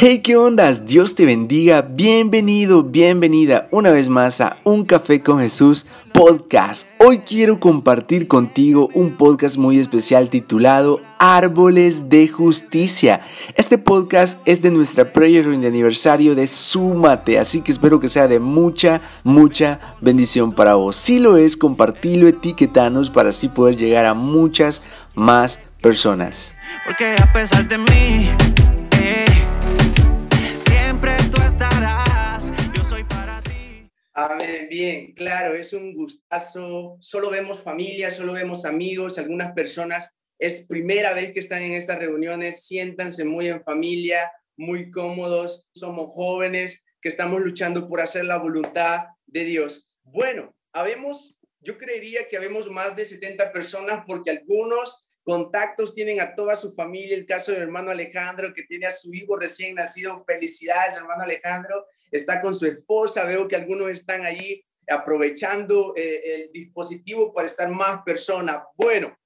Hey, ¿qué ondas? Dios te bendiga. Bienvenido, bienvenida una vez más a Un Café con Jesús podcast. Hoy quiero compartir contigo un podcast muy especial titulado Árboles de Justicia. Este podcast es de nuestra prayer de aniversario de Súmate, así que espero que sea de mucha, mucha bendición para vos. Si lo es, compartilo, etiquetanos para así poder llegar a muchas más personas. Porque a pesar de mí, Amén, bien, claro, es un gustazo. Solo vemos familia, solo vemos amigos, algunas personas. Es primera vez que están en estas reuniones, siéntanse muy en familia, muy cómodos. Somos jóvenes que estamos luchando por hacer la voluntad de Dios. Bueno, habemos, yo creería que habemos más de 70 personas porque algunos contactos tienen a toda su familia. El caso del hermano Alejandro, que tiene a su hijo recién nacido. Felicidades, hermano Alejandro. Está con su esposa. Veo que algunos están allí aprovechando eh, el dispositivo para estar más personas. Bueno,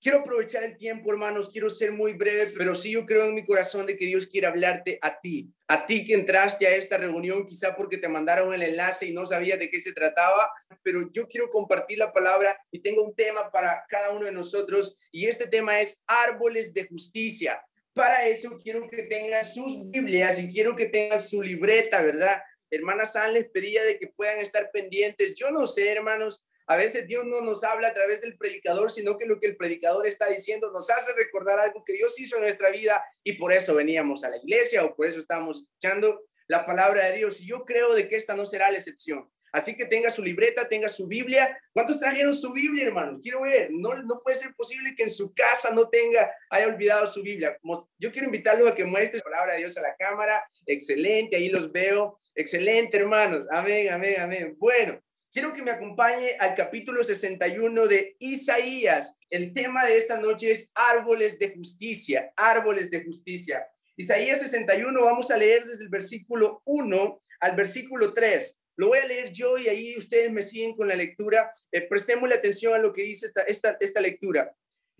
quiero aprovechar el tiempo, hermanos. Quiero ser muy breve, pero sí yo creo en mi corazón de que Dios quiere hablarte a ti. A ti que entraste a esta reunión, quizá porque te mandaron el enlace y no sabías de qué se trataba, pero yo quiero compartir la palabra y tengo un tema para cada uno de nosotros y este tema es árboles de justicia. Para eso quiero que tengan sus Biblias y quiero que tengan su libreta, ¿verdad? Hermana San les pedía de que puedan estar pendientes. Yo no sé, hermanos, a veces Dios no nos habla a través del predicador, sino que lo que el predicador está diciendo nos hace recordar algo que Dios hizo en nuestra vida y por eso veníamos a la iglesia o por eso estamos escuchando la palabra de Dios. Y yo creo de que esta no será la excepción. Así que tenga su libreta, tenga su Biblia. ¿Cuántos trajeron su Biblia, hermano? Quiero ver. No, no puede ser posible que en su casa no tenga, haya olvidado su Biblia. Yo quiero invitarlo a que muestre la palabra de Dios a la cámara. Excelente, ahí los veo. Excelente, hermanos. Amén, amén, amén. Bueno, quiero que me acompañe al capítulo 61 de Isaías. El tema de esta noche es árboles de justicia, árboles de justicia. Isaías 61, vamos a leer desde el versículo 1 al versículo 3. Lo voy a leer yo y ahí ustedes me siguen con la lectura. Eh, prestemos la atención a lo que dice esta, esta, esta lectura.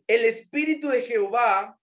El Espíritu de Jehová,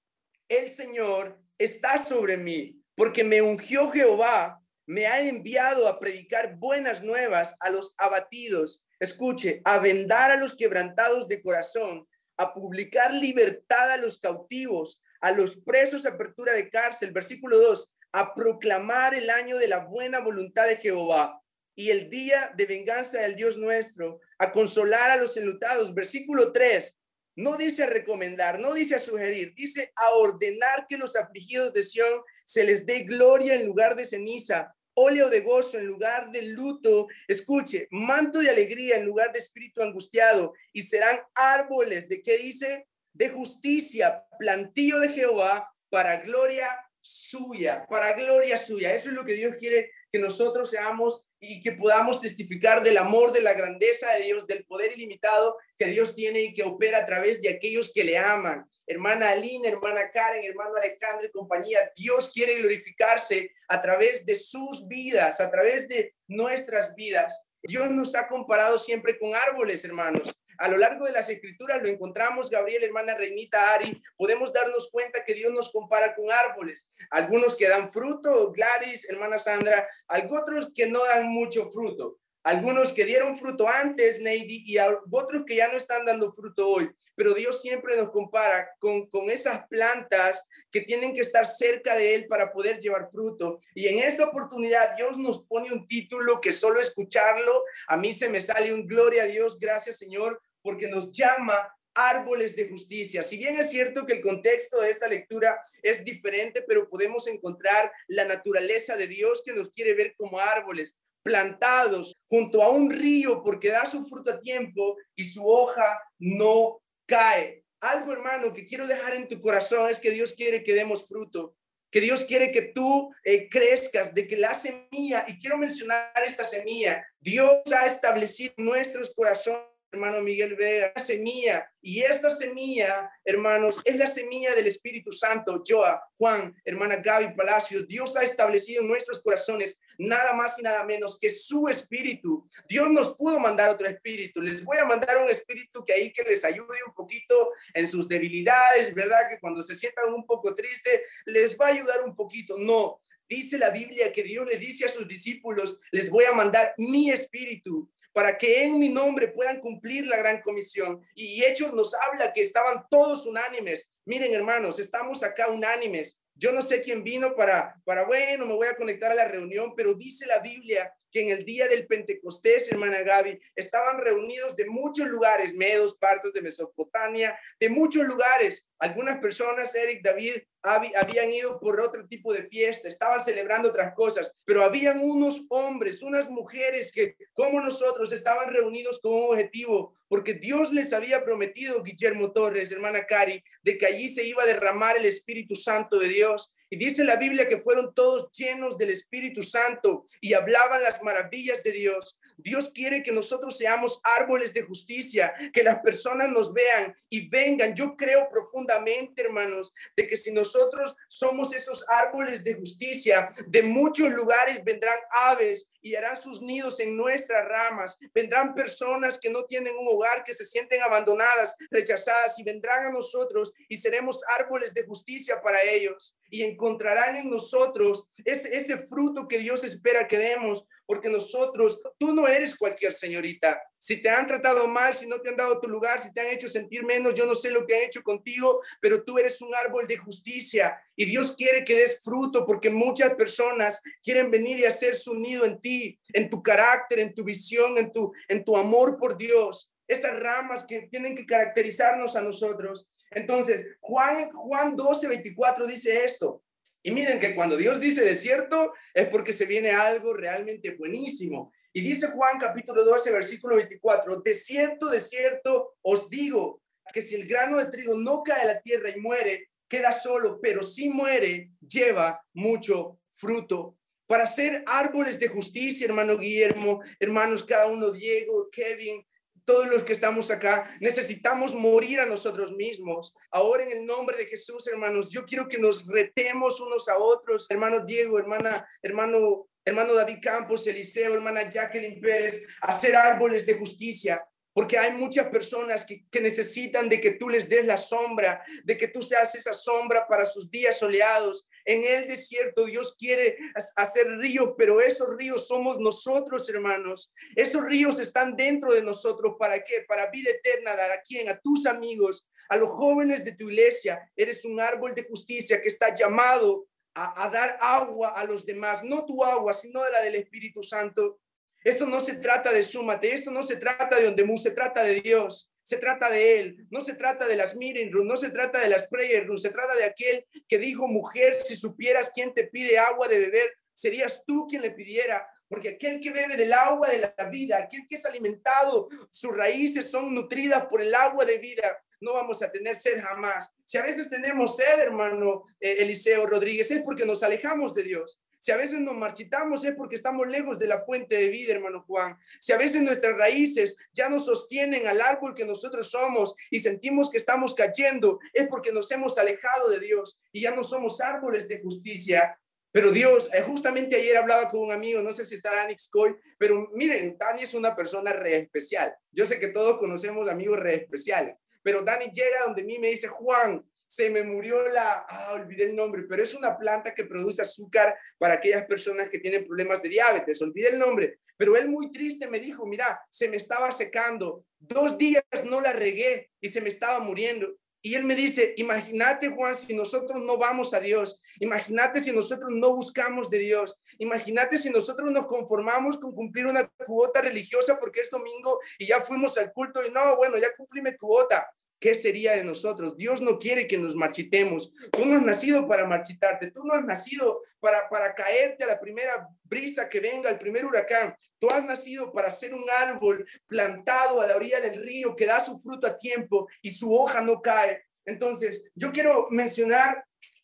el Señor, está sobre mí, porque me ungió Jehová, me ha enviado a predicar buenas nuevas a los abatidos. Escuche, a vendar a los quebrantados de corazón, a publicar libertad a los cautivos, a los presos apertura de cárcel. Versículo 2, a proclamar el año de la buena voluntad de Jehová y el día de venganza del Dios nuestro, a consolar a los enlutados. Versículo 3, no dice a recomendar, no dice a sugerir, dice a ordenar que los afligidos de Sión se les dé gloria en lugar de ceniza, óleo de gozo en lugar de luto. Escuche, manto de alegría en lugar de espíritu angustiado, y serán árboles de qué dice? De justicia, plantío de Jehová para gloria suya, para gloria suya. Eso es lo que Dios quiere que nosotros seamos y que podamos testificar del amor, de la grandeza de Dios, del poder ilimitado que Dios tiene y que opera a través de aquellos que le aman. Hermana Aline, hermana Karen, hermano Alejandro y compañía, Dios quiere glorificarse a través de sus vidas, a través de nuestras vidas. Dios nos ha comparado siempre con árboles, hermanos. A lo largo de las escrituras lo encontramos, Gabriel, hermana Reinita Ari, podemos darnos cuenta que Dios nos compara con árboles. Algunos que dan fruto, Gladys, hermana Sandra, otros que no dan mucho fruto. Algunos que dieron fruto antes, Neidy, y otros que ya no están dando fruto hoy. Pero Dios siempre nos compara con, con esas plantas que tienen que estar cerca de Él para poder llevar fruto. Y en esta oportunidad Dios nos pone un título que solo escucharlo, a mí se me sale un gloria a Dios, gracias Señor, porque nos llama árboles de justicia. Si bien es cierto que el contexto de esta lectura es diferente, pero podemos encontrar la naturaleza de Dios que nos quiere ver como árboles plantados junto a un río porque da su fruto a tiempo y su hoja no cae. Algo, hermano, que quiero dejar en tu corazón es que Dios quiere que demos fruto, que Dios quiere que tú eh, crezcas, de que la semilla, y quiero mencionar esta semilla, Dios ha establecido nuestros corazones hermano Miguel Vega, semilla. Y esta semilla, hermanos, es la semilla del Espíritu Santo. Joa, Juan, hermana Gaby Palacios, Dios ha establecido en nuestros corazones nada más y nada menos que su Espíritu. Dios nos pudo mandar otro Espíritu. Les voy a mandar un Espíritu que ahí que les ayude un poquito en sus debilidades, ¿verdad? Que cuando se sientan un poco tristes, les va a ayudar un poquito. No, dice la Biblia que Dios le dice a sus discípulos, les voy a mandar mi espíritu para que en mi nombre puedan cumplir la gran comisión. Y Hechos nos habla que estaban todos unánimes. Miren, hermanos, estamos acá unánimes. Yo no sé quién vino para, para, bueno, me voy a conectar a la reunión, pero dice la Biblia que en el día del Pentecostés, hermana Gaby, estaban reunidos de muchos lugares, medos, partos de Mesopotamia, de muchos lugares. Algunas personas, Eric, David, habían ido por otro tipo de fiesta, estaban celebrando otras cosas, pero habían unos hombres, unas mujeres que, como nosotros, estaban reunidos con un objetivo, porque Dios les había prometido, Guillermo Torres, hermana Cari, de que allí se iba a derramar el Espíritu Santo de Dios y dice la Biblia que fueron todos llenos del Espíritu Santo y hablaban las maravillas de Dios. Dios quiere que nosotros seamos árboles de justicia, que las personas nos vean y vengan. Yo creo profundamente, hermanos, de que si nosotros somos esos árboles de justicia, de muchos lugares vendrán aves y harán sus nidos en nuestras ramas. Vendrán personas que no tienen un hogar, que se sienten abandonadas, rechazadas y vendrán a nosotros y seremos árboles de justicia para ellos y encontrarán en nosotros ese, fruto que Dios espera que demos, porque nosotros, tú no eres cualquier señorita. Si te han tratado mal, si no te han dado tu lugar, si te han hecho sentir menos, yo no sé lo que han hecho contigo, pero tú eres un árbol de justicia y Dios quiere que des fruto porque muchas personas quieren venir y hacer su nido en ti, en tu carácter, en tu visión, en tu amor por Dios. Esas ramas que tienen que caracterizarnos a nosotros. Entonces, Juan, Juan 12, 24 dice esto. Y miren que cuando Dios dice desierto es porque se viene algo realmente buenísimo. Y dice Juan capítulo 12, versículo 24, de cierto, de cierto os digo que si el grano de trigo no cae a la tierra y muere, queda solo, pero si muere, lleva mucho fruto. Para ser árboles de justicia, hermano Guillermo, hermanos cada uno, Diego, Kevin, todos los que estamos acá, necesitamos morir a nosotros mismos. Ahora en el nombre de Jesús, hermanos, yo quiero que nos retemos unos a otros, hermano Diego, hermana, hermano, hermano David Campos, Eliseo, hermana Jacqueline Pérez, a ser árboles de justicia, porque hay muchas personas que, que, necesitan de que tú les des la sombra, de que tú seas esa sombra para sus días soleados. En el desierto Dios quiere hacer ríos, pero esos ríos somos nosotros, hermanos. Esos ríos están dentro de nosotros. ¿Para qué? Para vida eterna, a quién? A tus amigos, a los jóvenes de tu iglesia. Eres un árbol de justicia que está llamado a, a dar agua a los demás, no tu agua, sino la del Espíritu Santo. Esto no se trata de Súmate, esto no se trata de Ondemú, se trata de Dios, se trata de Él, no se trata de las meeting rooms, no se trata de las prayer rooms, se trata de aquel que dijo, mujer, si supieras quién te pide agua de beber, serías tú quien le pidiera, porque aquel que bebe del agua de la vida, aquel que es alimentado, sus raíces son nutridas por el agua de vida, no vamos a tener sed jamás. Si a veces tenemos sed, hermano eh, Eliseo Rodríguez, es porque nos alejamos de Dios. Si a veces nos marchitamos es porque estamos lejos de la fuente de vida, hermano Juan. Si a veces nuestras raíces ya no sostienen al árbol que nosotros somos y sentimos que estamos cayendo, es porque nos hemos alejado de Dios y ya no somos árboles de justicia. Pero Dios, eh, justamente ayer hablaba con un amigo, no sé si está Dani Coy, pero miren, Dani es una persona re especial. Yo sé que todos conocemos amigos re especiales, pero Dani llega donde mí me dice, Juan, se me murió la, ah, olvidé el nombre, pero es una planta que produce azúcar para aquellas personas que tienen problemas de diabetes, olvidé el nombre, pero él muy triste me dijo, mira, se me estaba secando, dos días no la regué y se me estaba muriendo. Y él me dice, imagínate Juan, si nosotros no vamos a Dios, imagínate si nosotros no buscamos de Dios, imagínate si nosotros nos conformamos con cumplir una cuota religiosa porque es domingo y ya fuimos al culto y no, bueno, ya cumplí mi cuota. ¿Qué sería de nosotros? Dios no quiere que nos marchitemos. Tú no has nacido para marchitarte, tú no has nacido para, para caerte a la primera brisa que venga, el primer huracán. Tú has nacido para ser un árbol plantado a la orilla del río que da su fruto a tiempo y su hoja no cae. Entonces, yo quiero mencionar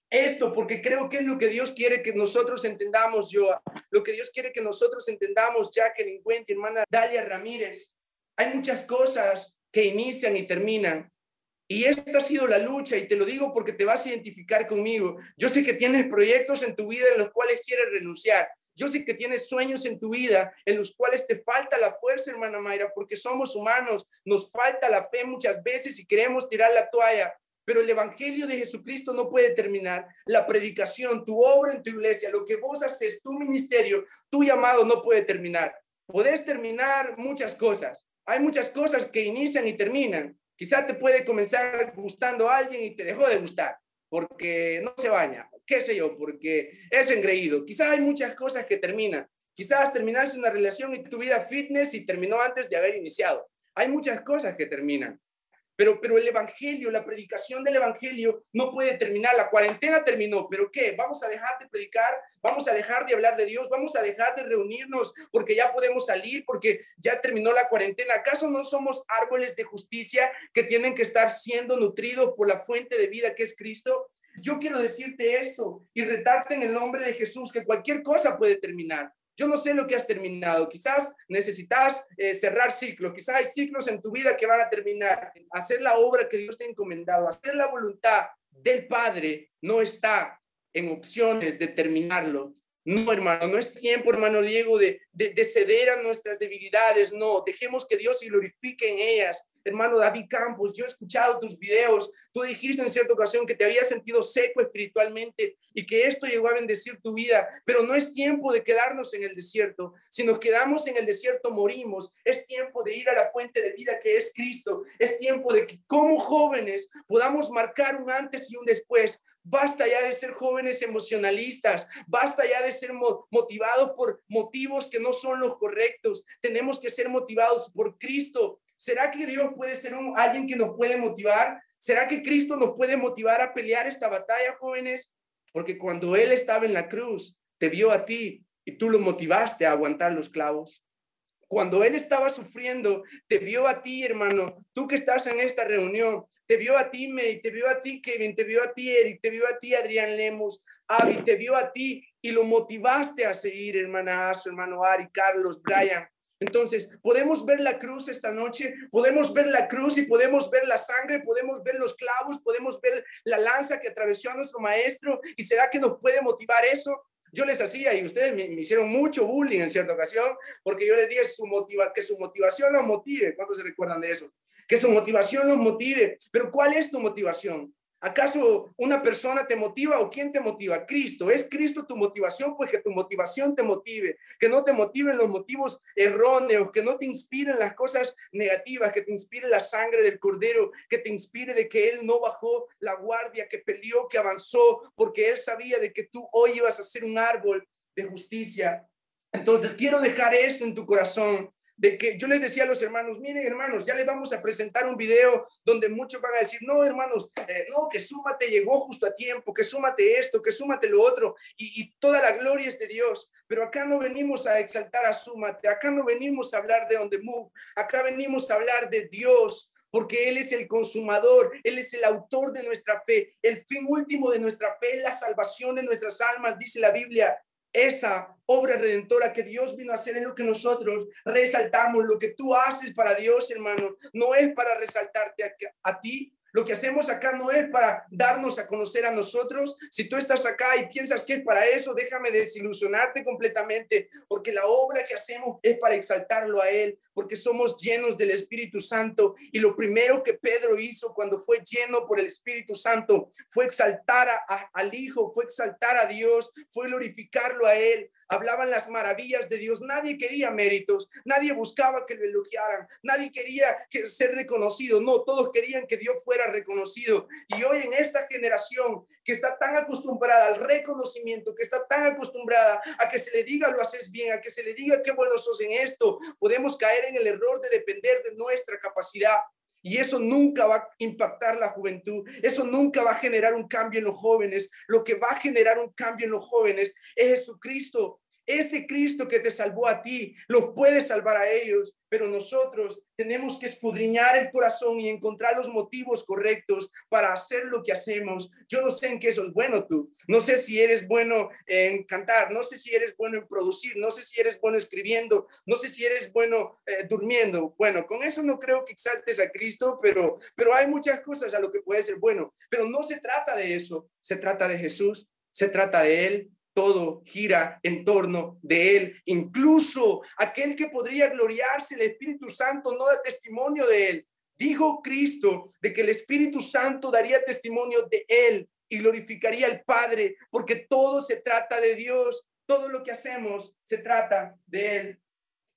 esto porque creo que es lo que Dios quiere que nosotros entendamos, yo, lo que Dios quiere que nosotros entendamos, Jacqueline Cuente, hermana Dalia Ramírez. Hay muchas cosas que inician y terminan, y esta ha sido la lucha y te lo digo porque te vas a identificar conmigo. Yo sé que tienes proyectos en tu vida en los cuales quieres renunciar. Yo sé que tienes sueños en tu vida en los cuales te falta la fuerza, hermana Mayra, porque somos humanos, nos falta la fe muchas veces y queremos tirar la toalla. pero el Evangelio de Jesucristo no puede terminar. La predicación, tu obra en tu iglesia, lo que vos haces, tu ministerio, tu llamado no puede terminar. Podés terminar muchas cosas. Hay muchas cosas que inician y terminan. Quizá te puede comenzar gustando a alguien y te dejó de gustar porque no se baña, qué sé yo, porque es engreído. Quizá hay muchas cosas que terminan. Quizás terminaste una relación y tu vida fitness y terminó antes de haber iniciado. Hay muchas cosas que terminan. Pero, pero el Evangelio, la predicación del Evangelio no puede terminar. La cuarentena terminó, pero ¿qué? ¿Vamos a dejar de predicar? ¿Vamos a dejar de hablar de Dios? ¿Vamos a dejar de reunirnos porque ya podemos salir, porque ya terminó la cuarentena? ¿Acaso no somos árboles de justicia que tienen que estar siendo nutridos por la fuente de vida que es Cristo? Yo quiero decirte esto y retarte en el nombre de Jesús que cualquier cosa puede terminar. Yo no sé lo que has terminado. Quizás necesitas eh, cerrar ciclos. Quizás hay ciclos en tu vida que van a terminar. Hacer la obra que Dios te ha encomendado, hacer la voluntad del Padre no está en opciones de terminarlo. No, hermano, no es tiempo, hermano Diego, de, de, ceder a nuestras debilidades. No, dejemos que Dios se glorifique en ellas. Hermano David Campos, yo he escuchado tus videos. Tú dijiste en cierta ocasión que te habías sentido seco espiritualmente y que esto llegó a bendecir tu vida. Pero no es tiempo de quedarnos en el desierto. Si nos quedamos en el desierto, morimos. Es tiempo de ir a la fuente de vida que es Cristo. Es tiempo de que como jóvenes podamos marcar un antes y un después Basta ya de ser jóvenes emocionalistas, basta ya de ser motivados por motivos que no son los correctos. Tenemos que ser motivados por Cristo. ¿Será que Dios puede ser alguien que nos puede motivar? ¿Será que Cristo nos puede motivar a pelear esta batalla, jóvenes? Porque cuando Él estaba en la cruz, te vio a ti y tú lo motivaste a aguantar los clavos. Cuando él estaba sufriendo, te vio a ti, hermano, tú que estás en esta reunión, te vio a ti, May, te vio a ti, Kevin, te vio a ti, Eric, te vio a ti, Adrián Lemos, Avi, te vio a ti y lo motivaste a seguir, hermana su hermano Ari, Carlos, Brian. Entonces, podemos ver la cruz esta noche, podemos ver la cruz y podemos ver la sangre, podemos ver los clavos, podemos ver la lanza que atravesó a nuestro maestro. ¿Y será que nos puede motivar eso? Yo les hacía y ustedes me, hicieron mucho bullying en cierta ocasión porque yo les dije su motiva, que su motivación los motive. ¿Cuántos se recuerdan de eso? Que su motivación los motive. Pero ¿cuál es tu motivación? ¿Acaso una persona te motiva o quién te motiva? Cristo. ¿Es Cristo tu motivación? Pues que tu motivación te motive, que no te motiven los motivos erróneos, que no te inspiren las cosas negativas, que te inspire la sangre del Cordero, que te inspire de que Él no bajó la guardia, que peleó, que avanzó, porque Él sabía de que tú hoy ibas a ser un árbol de justicia. Entonces quiero dejar esto en tu corazón de que yo les decía a los hermanos, miren hermanos, ya les vamos a presentar un video donde muchos van a decir, no hermanos, eh, no, que súmate llegó justo a tiempo, que súmate esto, que súmate lo otro, y, toda la gloria es de Dios. Pero acá no venimos a exaltar a súmate, acá no venimos a hablar de on the move, acá venimos a hablar de Dios, porque Él es el consumador, Él es el autor de nuestra fe. El fin último de nuestra fe la salvación de nuestras almas, dice la Biblia esa obra redentora que Dios vino a hacer en lo que nosotros resaltamos. Lo que tú haces para Dios, hermano, no es para resaltarte a, a ti, lo que hacemos acá no es para darnos a conocer a nosotros. Si tú estás acá y piensas que es para eso, déjame desilusionarte completamente, porque la obra que hacemos es para exaltarlo a Él, porque somos llenos del Espíritu Santo. Y lo primero que Pedro hizo cuando fue lleno por el Espíritu Santo fue exaltar al Hijo, fue exaltar a Dios, fue glorificarlo a Él hablaban las maravillas de Dios. Nadie quería méritos, nadie buscaba que lo elogiaran, nadie quería que ser reconocido. No, todos querían que Dios fuera reconocido. Y hoy en esta generación que está tan acostumbrada al reconocimiento, que está tan acostumbrada a que se le diga lo haces bien, a que se le diga qué bueno sos en esto, podemos caer en el error de depender de nuestra capacidad. Y eso nunca va a impactar la juventud, eso nunca va a generar un cambio en los jóvenes. Lo que va a generar un cambio en los jóvenes es Jesucristo, ese Cristo que te salvó a ti, los puede salvar a ellos, pero nosotros tenemos que escudriñar el corazón y encontrar los motivos correctos para hacer lo que hacemos. Yo no sé en qué sos bueno tú, no sé si eres bueno en cantar, no sé si eres bueno en producir, no sé si eres bueno escribiendo, no sé si eres bueno eh, durmiendo. Bueno, con eso no creo que exaltes a Cristo, pero, pero hay muchas cosas a lo que puede ser bueno, pero no se trata de eso, se trata de Jesús, se trata de Él, todo gira en torno de Él. Incluso aquel que podría gloriarse, el Espíritu Santo, no da testimonio de Él. Dijo Cristo de que el Espíritu Santo daría testimonio de Él y glorificaría al Padre, porque todo se trata de Dios, todo lo que hacemos se trata de Él.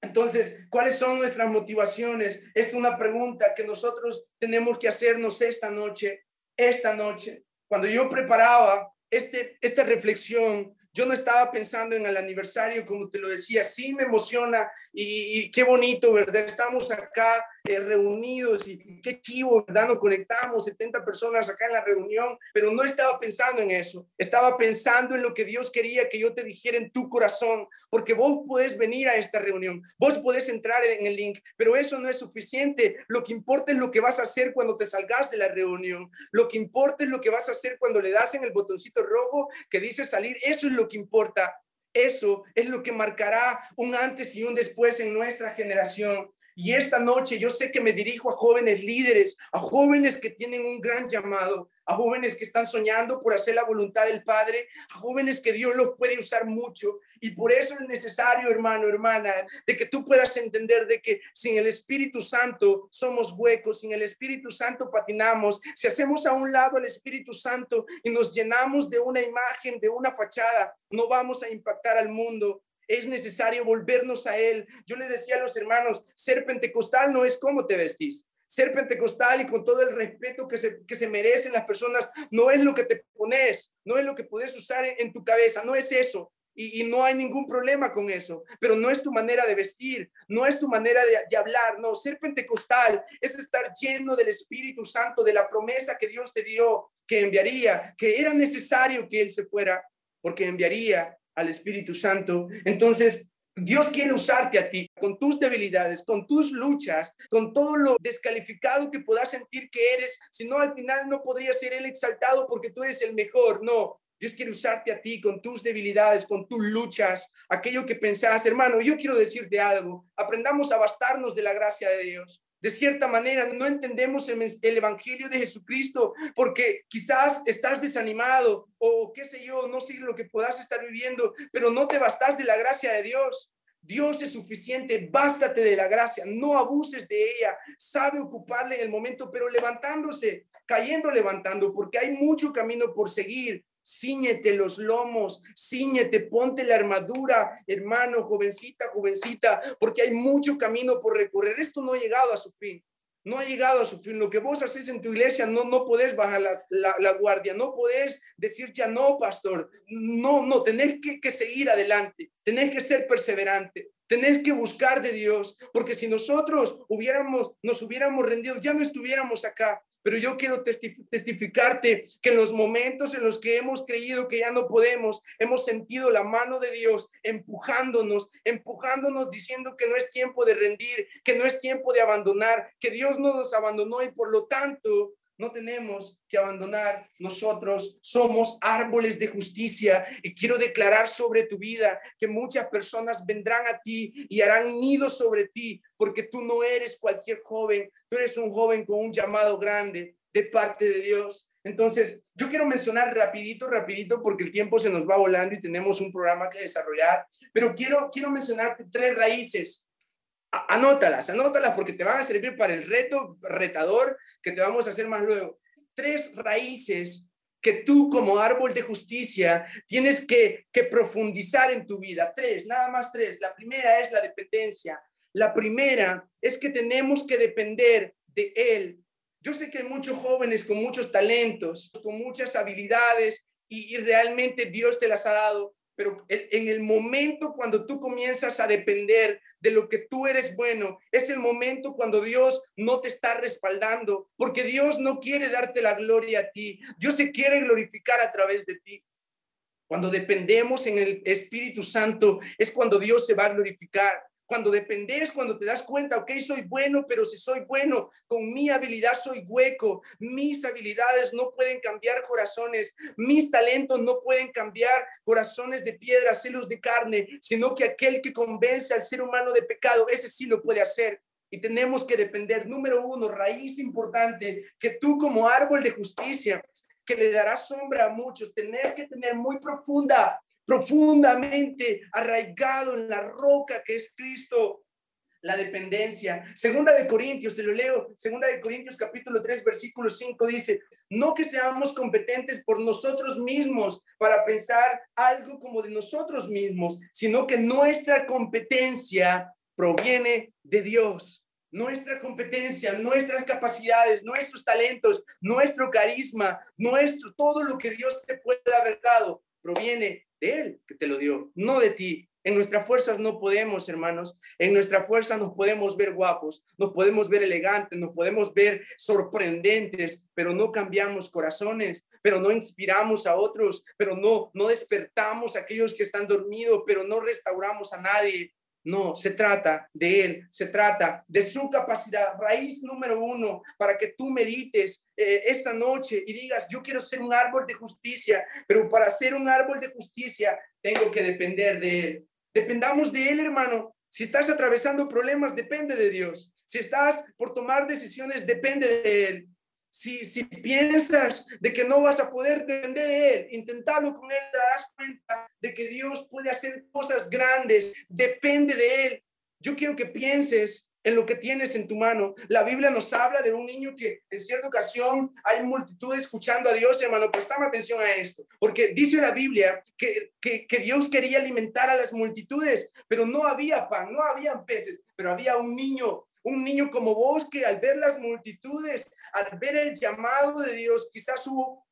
Entonces, ¿cuáles son nuestras motivaciones? Es una pregunta que nosotros tenemos que hacernos esta noche, esta noche. Cuando yo preparaba este, esta reflexión, yo no estaba pensando en el aniversario, como te lo decía, sí me emociona y, qué bonito, ¿verdad? Estamos acá eh, reunidos y qué chivo, ¿verdad? Nos conectamos, 70 personas acá en la reunión, pero no estaba pensando en eso, estaba pensando en lo que Dios quería que yo te dijera en tu corazón, porque vos podés venir a esta reunión, vos podés entrar en el link, pero eso no es suficiente, lo que importa es lo que vas a hacer cuando te salgas de la reunión, lo que importa es lo que vas a hacer cuando le das en el botoncito rojo que dice salir, eso es lo que importa. Eso es lo que marcará un antes y un después en nuestra generación. Y esta noche yo sé que me dirijo a jóvenes líderes, a jóvenes que tienen un gran llamado, a jóvenes que están soñando por hacer la voluntad del Padre, a jóvenes que Dios los puede usar mucho. Y por eso es necesario, hermano, hermana, de que tú puedas entender de que sin el Espíritu Santo somos huecos, sin el Espíritu Santo patinamos. Si hacemos a un lado el Espíritu Santo y nos llenamos de una imagen, de una fachada, no vamos a impactar al mundo es necesario volvernos a Él. Yo les decía a los hermanos, ser pentecostal no es cómo te vestís. Ser pentecostal y con todo el respeto que se, que se merecen las personas, no es lo que te pones, no es lo que puedes usar en, tu cabeza, no es eso. Y, no hay ningún problema con eso, pero no es tu manera de vestir, no es tu manera de, de, hablar, no, ser pentecostal es estar lleno del Espíritu Santo, de la promesa que Dios te dio, que enviaría, que era necesario que Él se fuera, porque enviaría al Espíritu Santo. Entonces, Dios quiere usarte a ti con tus debilidades, con tus luchas, con todo lo descalificado que puedas sentir que eres, si no al final no podría ser Él exaltado porque tú eres el mejor. No, Dios quiere usarte a ti con tus debilidades, con tus luchas, aquello que pensás, hermano, yo quiero decirte algo, aprendamos a bastarnos de la gracia de Dios. De cierta manera, no entendemos el, Evangelio de Jesucristo porque quizás estás desanimado o qué sé yo, no sé lo que puedas estar viviendo, pero no te bastas de la gracia de Dios. Dios es suficiente, bástate de la gracia, no abuses de ella, sabe ocuparle el momento, pero levantándose, cayendo, levantando, porque hay mucho camino por seguir, ciñete los lomos, ciñete, ponte la armadura, hermano, jovencita, jovencita, porque hay mucho camino por recorrer. Esto no ha llegado a su fin. No ha llegado a su fin. Lo que vos haces en tu iglesia, no, no podés bajar la, guardia, no podés decir ya no, pastor. No, no, tenés que, que seguir adelante, tenés que ser perseverante. Tenés que buscar de Dios, porque si nosotros hubiéramos, nos hubiéramos rendido, ya no estuviéramos acá. Pero yo quiero testificarte que en los momentos en los que hemos creído que ya no podemos, hemos sentido la mano de Dios empujándonos, empujándonos diciendo que no es tiempo de rendir, que no es tiempo de abandonar, que Dios no nos abandonó y por lo tanto no tenemos que abandonar. Nosotros somos árboles de justicia y quiero declarar sobre tu vida que muchas personas vendrán a ti y harán nidos sobre ti porque tú no eres cualquier joven, tú eres un joven con un llamado grande de parte de Dios. Entonces, yo quiero mencionar rapidito, rapidito, porque el tiempo se nos va volando y tenemos un programa que desarrollar, pero quiero, quiero mencionar tres raíces Anótalas, anótalas porque te van a servir para el reto retador que te vamos a hacer más luego. Tres raíces que tú como árbol de justicia tienes que, profundizar en tu vida. Tres, nada más tres. La primera es la dependencia. La primera es que tenemos que depender de Él. Yo sé que hay muchos jóvenes con muchos talentos, con muchas habilidades y realmente Dios te las ha dado, pero en el momento cuando tú comienzas a depender de lo que tú eres bueno, es el momento cuando Dios no te está respaldando, porque Dios no quiere darte la gloria a ti, Dios se quiere glorificar a través de ti. Cuando dependemos en el Espíritu Santo es cuando Dios se va a glorificar. Cuando dependes, cuando te das cuenta, ok, soy bueno, pero si soy bueno, con mi habilidad soy hueco, mis habilidades no pueden cambiar corazones, mis talentos no pueden cambiar corazones de piedra, celos de carne, sino que aquel que convence al ser humano de pecado, ese sí lo puede hacer. Y tenemos que depender, número uno, raíz importante, que tú como árbol de justicia, que le dará sombra a muchos, tenés que tener muy profunda profundamente arraigado en la roca que es Cristo. la dependencia. Segunda de Corintios, te lo leo, segunda de Corintios capítulo 3, versículo 5 dice, no que seamos competentes por nosotros mismos para pensar algo como de nosotros mismos, sino que nuestra competencia proviene de Dios. Nuestra competencia, nuestras capacidades, nuestros talentos, nuestro carisma, nuestro, todo lo que Dios te puede haber dado, proviene de Él que te lo dio, no de ti. En nuestras fuerzas no podemos, hermanos. En nuestra fuerza nos podemos ver guapos, nos podemos ver elegantes, nos podemos ver sorprendentes, pero no cambiamos corazones, pero no inspiramos a otros, pero no, no despertamos a aquellos que están dormidos, pero no restauramos a nadie. No, se trata de Él, se trata de su capacidad. Raíz número uno, para que tú medites eh, esta noche y digas, yo quiero ser un árbol de justicia, pero para ser un árbol de justicia tengo que depender de Él. Dependamos de Él, hermano. Si estás atravesando problemas, depende de Dios. Si estás por tomar decisiones, depende de Él. Si, piensas de que no vas a poder depender de Él, intentalo con Él, te darás cuenta de que Dios puede hacer cosas grandes. Depende de Él. Yo quiero que pienses en lo que tienes en tu mano. La Biblia nos habla de un niño que en cierta ocasión hay multitud escuchando a Dios, hermano. Prestame atención a esto, porque dice la Biblia que, que, que Dios quería alimentar a las multitudes, pero no había pan, no había peces, pero había un niño un niño como vos que al ver las multitudes, al ver el llamado de Dios, quizás hubo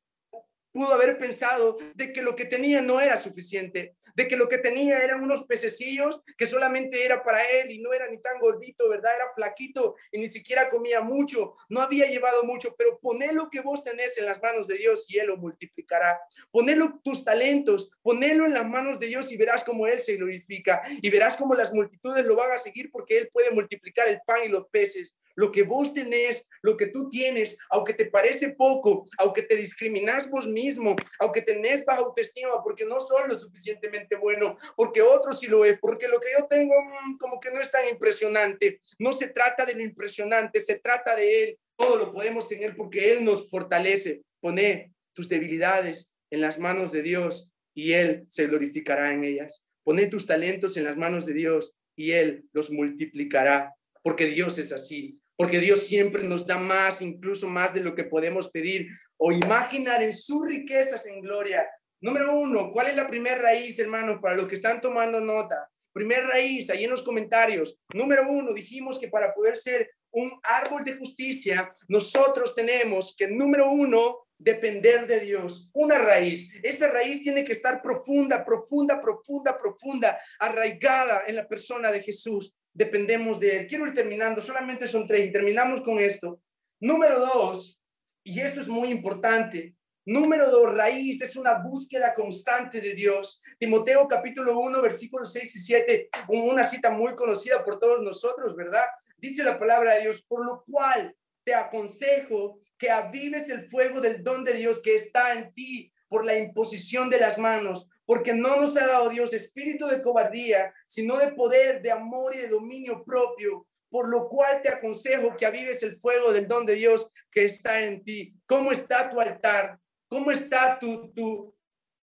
pudo haber pensado de que lo que tenía no era suficiente, de que lo que tenía eran unos pececillos que solamente era para él y no era ni tan gordito, ¿verdad? Era flaquito y ni siquiera comía mucho, no había llevado mucho, pero poné lo que vos tenés en las manos de Dios y Él lo multiplicará. Ponelo tus talentos, ponelo en las manos de Dios y verás cómo Él se glorifica y verás cómo las multitudes lo van a seguir porque Él puede multiplicar el pan y los peces. Lo que vos tenés, lo que tú tienes, aunque te parece poco, aunque te discriminas vos mismo, aunque tenés baja autoestima, porque no son lo suficientemente bueno, porque otro sí lo es, porque lo que yo tengo mm, como que no es tan impresionante. No se trata de lo impresionante, se trata de Él. Todo lo podemos en Él porque Él nos fortalece. Pone tus debilidades en las manos de Dios y Él se glorificará en ellas. Pone tus talentos en las manos de Dios y Él los multiplicará, porque Dios es así porque Dios siempre nos da más, incluso más de lo que podemos pedir o imaginar en sus riquezas en gloria. Número uno, ¿cuál es la primera raíz, hermanos, para los que están tomando nota? Primer raíz, ahí en los comentarios. Número uno, dijimos que para poder ser un árbol de justicia, nosotros tenemos que, número uno, depender de Dios. Una raíz. Esa raíz tiene que estar profunda, profunda, profunda, profunda, arraigada en la persona de Jesús. Dependemos de Él. Quiero ir terminando, solamente son tres y terminamos con esto. Número dos, y esto es muy importante. Número dos, raíz es una búsqueda constante de Dios. Timoteo capítulo 1, versículos 6 y 7, una cita muy conocida por todos nosotros, ¿verdad? Dice la palabra de Dios, por lo cual te aconsejo que avives el fuego del don de Dios que está en ti por la imposición de las manos, porque no nos ha dado Dios espíritu de cobardía, sino de poder, de amor y de dominio propio por lo cual te aconsejo que avives el fuego del don de Dios que está en ti. ¿Cómo está tu altar? ¿Cómo está tu, tu,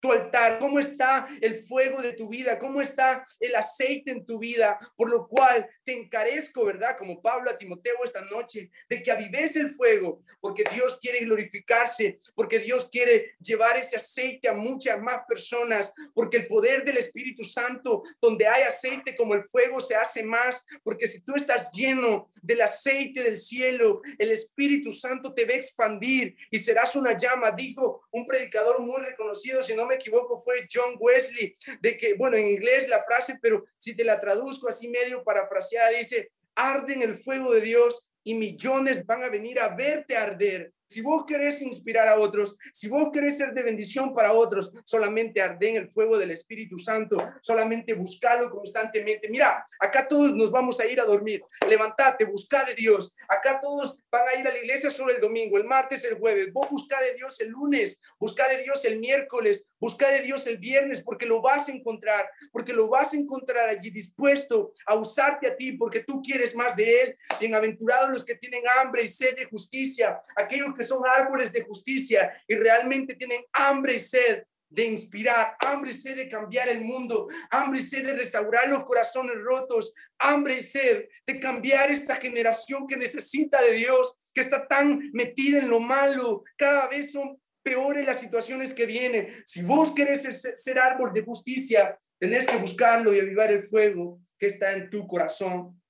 tu altar, cómo está el fuego de tu vida, cómo está el aceite en tu vida, por lo cual te encarezco, ¿verdad? Como Pablo a Timoteo esta noche, de que avives el fuego, porque Dios quiere glorificarse, porque Dios quiere llevar ese aceite a muchas más personas, porque el poder del Espíritu Santo, donde hay aceite como el fuego, se hace más, porque si tú estás lleno del aceite del cielo, el Espíritu Santo te va a expandir y serás una llama, dijo un predicador muy reconocido, si no me equivoco, fue John Wesley, de que, bueno, en inglés la frase, pero si te la traduzco así medio parafraseada, dice, arde en el fuego de Dios y millones van a venir a verte arder si vos querés inspirar a otros, si vos querés ser de bendición para otros, solamente arde en el fuego del Espíritu Santo, solamente buscalo constantemente. Mira, acá todos nos vamos a ir a dormir. Levantate, busca de Dios. Acá todos van a ir a la iglesia solo el domingo, el martes, el jueves. Vos busca de Dios el lunes, busca de Dios el miércoles, busca de Dios el viernes, porque lo vas a encontrar, porque lo vas a encontrar allí dispuesto a usarte a ti, porque tú quieres más de Él. Bienaventurados los que tienen hambre y sed de justicia, aquellos que son árboles de justicia y realmente tienen hambre y sed de inspirar, hambre y sed de cambiar el mundo, hambre y sed de restaurar los corazones rotos, hambre y sed de cambiar esta generación que necesita de Dios, que está tan metida en lo malo, cada vez son peores las situaciones que vienen. Si vos querés ser, árbol de justicia, tenés que buscarlo y avivar el fuego que está en tu corazón.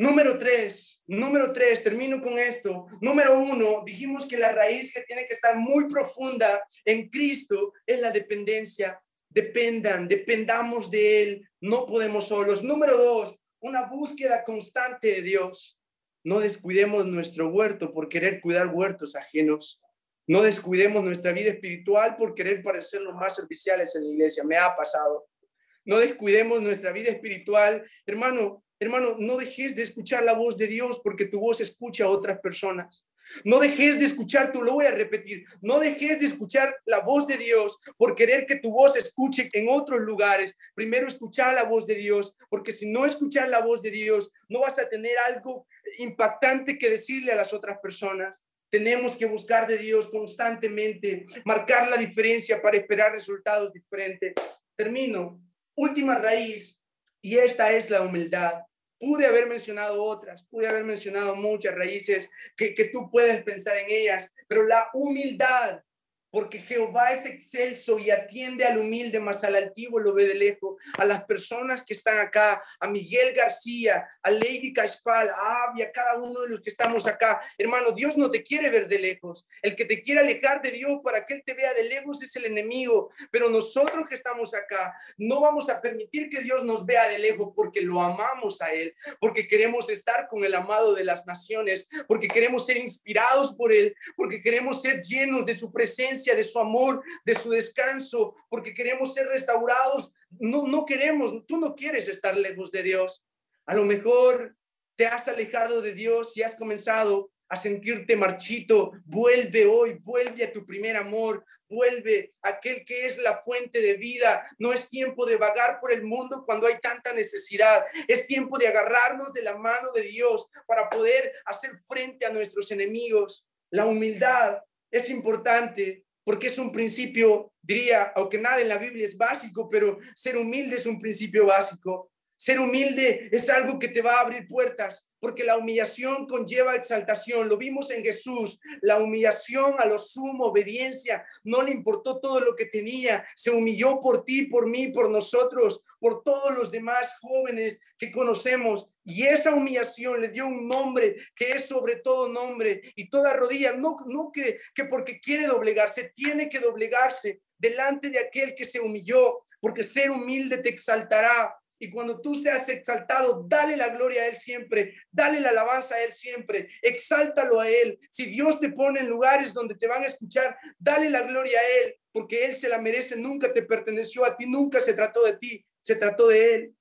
Número tres, número tres, termino con esto. Número uno, dijimos que la raíz que tiene que estar muy profunda en Cristo es la dependencia. Dependan, dependamos de Él, no podemos solos. Número dos, una búsqueda constante de Dios. No descuidemos nuestro huerto por querer cuidar huertos ajenos. No descuidemos nuestra vida espiritual por querer parecer los más serviciales en la iglesia. Me ha pasado. No descuidemos nuestra vida espiritual. Hermano, hermano, no dejes de escuchar la voz de Dios porque tu voz escucha a otras personas. No dejes de escuchar, tú lo voy a repetir, no dejes de escuchar la voz de Dios por querer que tu voz escuche en otros lugares. Primero escuchar la voz de Dios, porque si no escuchar la voz de Dios, no vas a tener algo impactante que decirle a las otras personas. Tenemos que buscar de Dios constantemente, marcar la diferencia para esperar resultados diferentes. Termino. Última raíz, y esta es la humildad. Pude haber mencionado otras, pude haber mencionado muchas raíces que, que tú puedes pensar en ellas, pero la humildad porque Jehová es excelso y atiende al humilde, más al altivo lo ve de lejos. A las personas que están acá, a Miguel García, a Lady Caspal, a Abby, a cada uno de los que estamos acá. Hermano, Dios no te quiere ver de lejos. El que te quiere alejar de Dios para que Él te vea de lejos es el enemigo. Pero nosotros que estamos acá, no vamos a permitir que Dios nos vea de lejos porque lo amamos a Él, porque queremos estar con el amado de las naciones, porque queremos ser inspirados por Él, porque queremos ser llenos de su presencia de su amor, de su descanso, porque queremos ser restaurados. No, no queremos, tú no quieres estar lejos de Dios. A lo mejor te has alejado de Dios y has comenzado a sentirte marchito. Vuelve hoy, vuelve a tu primer amor, vuelve a aquel que es la fuente de vida. No es tiempo de vagar por el mundo cuando hay tanta necesidad. Es tiempo de agarrarnos de la mano de Dios para poder hacer frente a nuestros enemigos. La humildad es importante porque es un principio, diría, aunque nada en la Biblia es básico, pero ser humilde es un principio básico. Ser humilde es algo que te va a abrir puertas, porque la humillación conlleva exaltación. Lo vimos en Jesús, la humillación a lo sumo, obediencia, no le importó todo lo que tenía, se humilló por ti, por mí, por nosotros, por todos los demás jóvenes que conocemos. Y esa humillación le dio un nombre que es sobre todo nombre y toda rodilla, no, no que, que porque quiere doblegarse, tiene que doblegarse delante de aquel que se humilló, porque ser humilde te exaltará y cuando tú seas exaltado, dale la gloria a Él siempre, dale la alabanza a Él siempre, exáltalo a Él. Si Dios te pone en lugares donde te van a escuchar, dale la gloria a Él, porque Él se la merece, nunca te perteneció a ti, nunca se trató de ti, se trató de Él.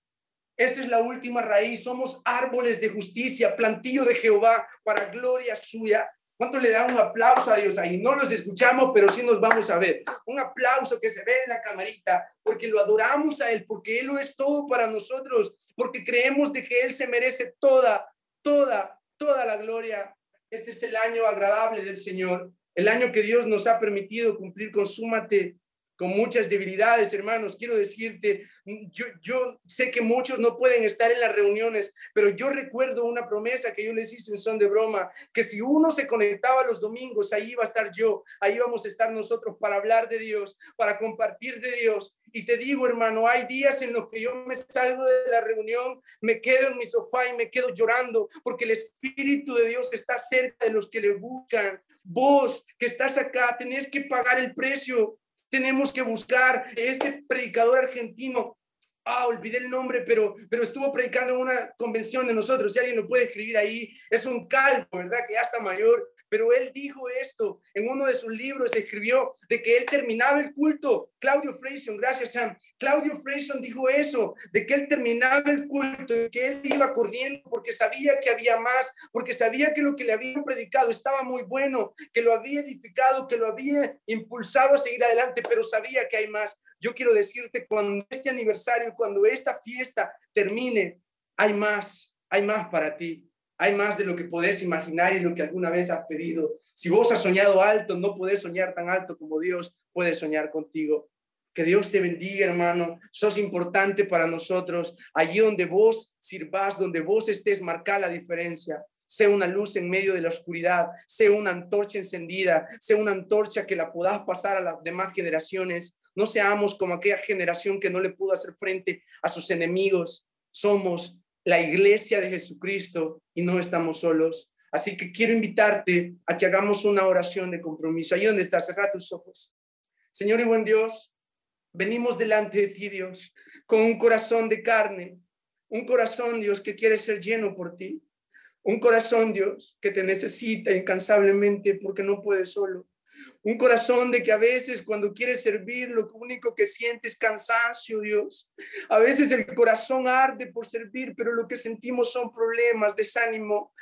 Esa es la última raíz, somos árboles de justicia, plantillo de Jehová para gloria suya. ¿Cuánto le da un aplauso a Dios ahí? No los escuchamos, pero sí nos vamos a ver. Un aplauso que se ve en la camarita, porque lo adoramos a Él, porque Él lo es todo para nosotros, porque creemos de que Él se merece toda, toda, toda la gloria. Este es el año agradable del Señor, el año que Dios nos ha permitido cumplir con súmate con muchas debilidades, hermanos. Quiero decirte, yo, yo sé que muchos no pueden estar en las reuniones, pero yo recuerdo una promesa que yo les hice en son de broma, que si uno se conectaba los domingos, ahí iba a estar yo, ahí vamos a estar nosotros para hablar de Dios, para compartir de Dios. Y te digo, hermano, hay días en los que yo me salgo de la reunión, me quedo en mi sofá y me quedo llorando, porque el Espíritu de Dios está cerca de los que le buscan. Vos que estás acá, tenés que pagar el precio tenemos que buscar este predicador argentino. Ah, olvidé el nombre, pero, pero estuvo predicando en una convención de nosotros. Si alguien lo puede escribir ahí, es un calvo, ¿verdad? Que ya está mayor pero él dijo esto en uno de sus libros, escribió de que él terminaba el culto. Claudio Freyson, gracias Sam. Claudio Freyson dijo eso, de que él terminaba el culto, que él iba corriendo porque sabía que había más, porque sabía que lo que le habían predicado estaba muy bueno, que lo había edificado, que lo había impulsado a seguir adelante, pero sabía que hay más. Yo quiero decirte, cuando este aniversario, cuando esta fiesta termine, hay más, hay más para ti. Hay más de lo que podés imaginar y lo que alguna vez has pedido. Si vos has soñado alto, no podés soñar tan alto como Dios puede soñar contigo. Que Dios te bendiga, hermano. Sos importante para nosotros. Allí donde vos sirvas, donde vos estés, marcar la diferencia. Sea una luz en medio de la oscuridad, sea una antorcha encendida, sea una antorcha que la puedas pasar a las demás generaciones. No seamos como aquella generación que no le pudo hacer frente a sus enemigos. Somos la iglesia de Jesucristo y no estamos solos. Así que quiero invitarte a que hagamos una oración de compromiso. Ahí donde estás, cerra tus ojos. Señor y buen Dios, venimos delante de ti, Dios, con un corazón de carne, un corazón, Dios, que quiere ser lleno por ti. Un corazón, Dios, que te necesita incansablemente porque no puede solo. Un corazón de que a veces cuando quieres servir lo único que sientes es cansancio, Dios. A veces el corazón arde por servir, pero lo que sentimos son problemas, desánimo.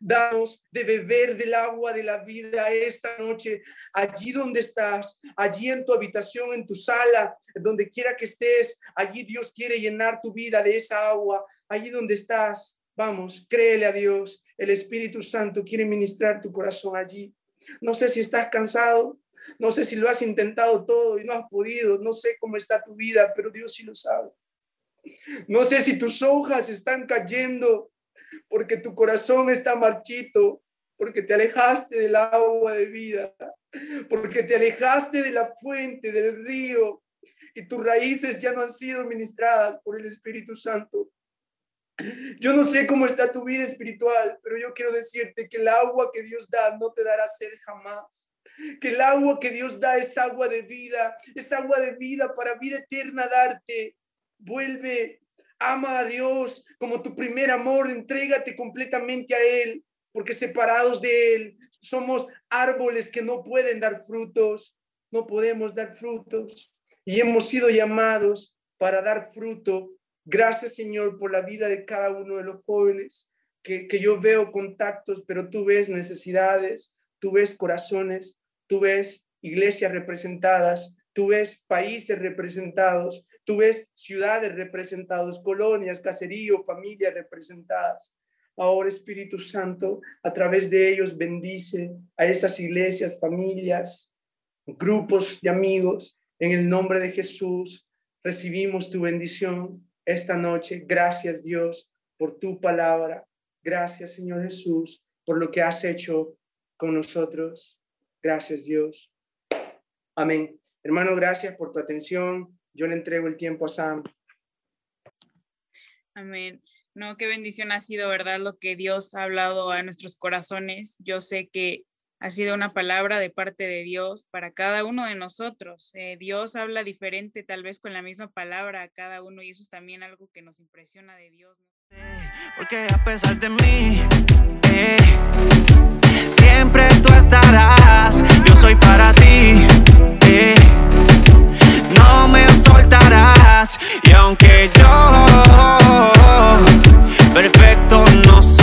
Damos de beber del agua de la vida esta noche, allí donde estás, allí en tu habitación, en tu sala, donde quiera que estés, allí Dios quiere llenar tu vida de esa agua, allí donde estás. Vamos, créele a Dios. El Espíritu Santo quiere ministrar tu corazón allí. No sé si estás cansado, no sé si lo has intentado todo y no has podido, no sé cómo está tu vida, pero Dios sí lo sabe. No sé si tus hojas están cayendo porque tu corazón está marchito, porque te alejaste del agua de vida, porque te alejaste de la fuente, del río, y tus raíces ya no han sido ministradas por el Espíritu Santo. Yo no sé cómo está tu vida espiritual, pero yo quiero decirte que el agua que Dios da no te dará sed jamás. Que el agua que Dios da es agua de vida, es agua de vida para vida eterna darte. Vuelve, ama a Dios como tu primer amor, entrégate completamente a Él, porque separados de Él somos árboles que no pueden dar frutos, no podemos dar frutos. Y hemos sido llamados para dar fruto Gracias, Señor, por la vida de cada uno de los jóvenes, que, yo veo contactos, pero tú ves necesidades, tú ves corazones, tú ves iglesias representadas, tú ves países representados, tú ves ciudades representadas, colonias, caseríos, familias representadas. Ahora, Espíritu Santo, a través de ellos bendice a esas iglesias, familias, grupos de amigos. En el nombre de Jesús, recibimos tu bendición esta noche. Gracias Dios por tu palabra. Gracias Señor Jesús por lo que has hecho con nosotros. Gracias Dios. Amén. Hermano, gracias por tu atención. Yo le entrego el tiempo a Sam. Amén. No, qué bendición ha sido, ¿verdad? Lo que Dios ha hablado a nuestros corazones. Yo sé que ha sido una palabra de parte de Dios para cada uno de nosotros. Eh, Dios habla diferente, tal vez con la misma palabra a cada uno, y eso es también algo que nos impresiona de Dios. ¿no? Porque a pesar de mí, eh, siempre tú estarás, yo soy para ti, eh, no me soltarás, y aunque yo perfecto no.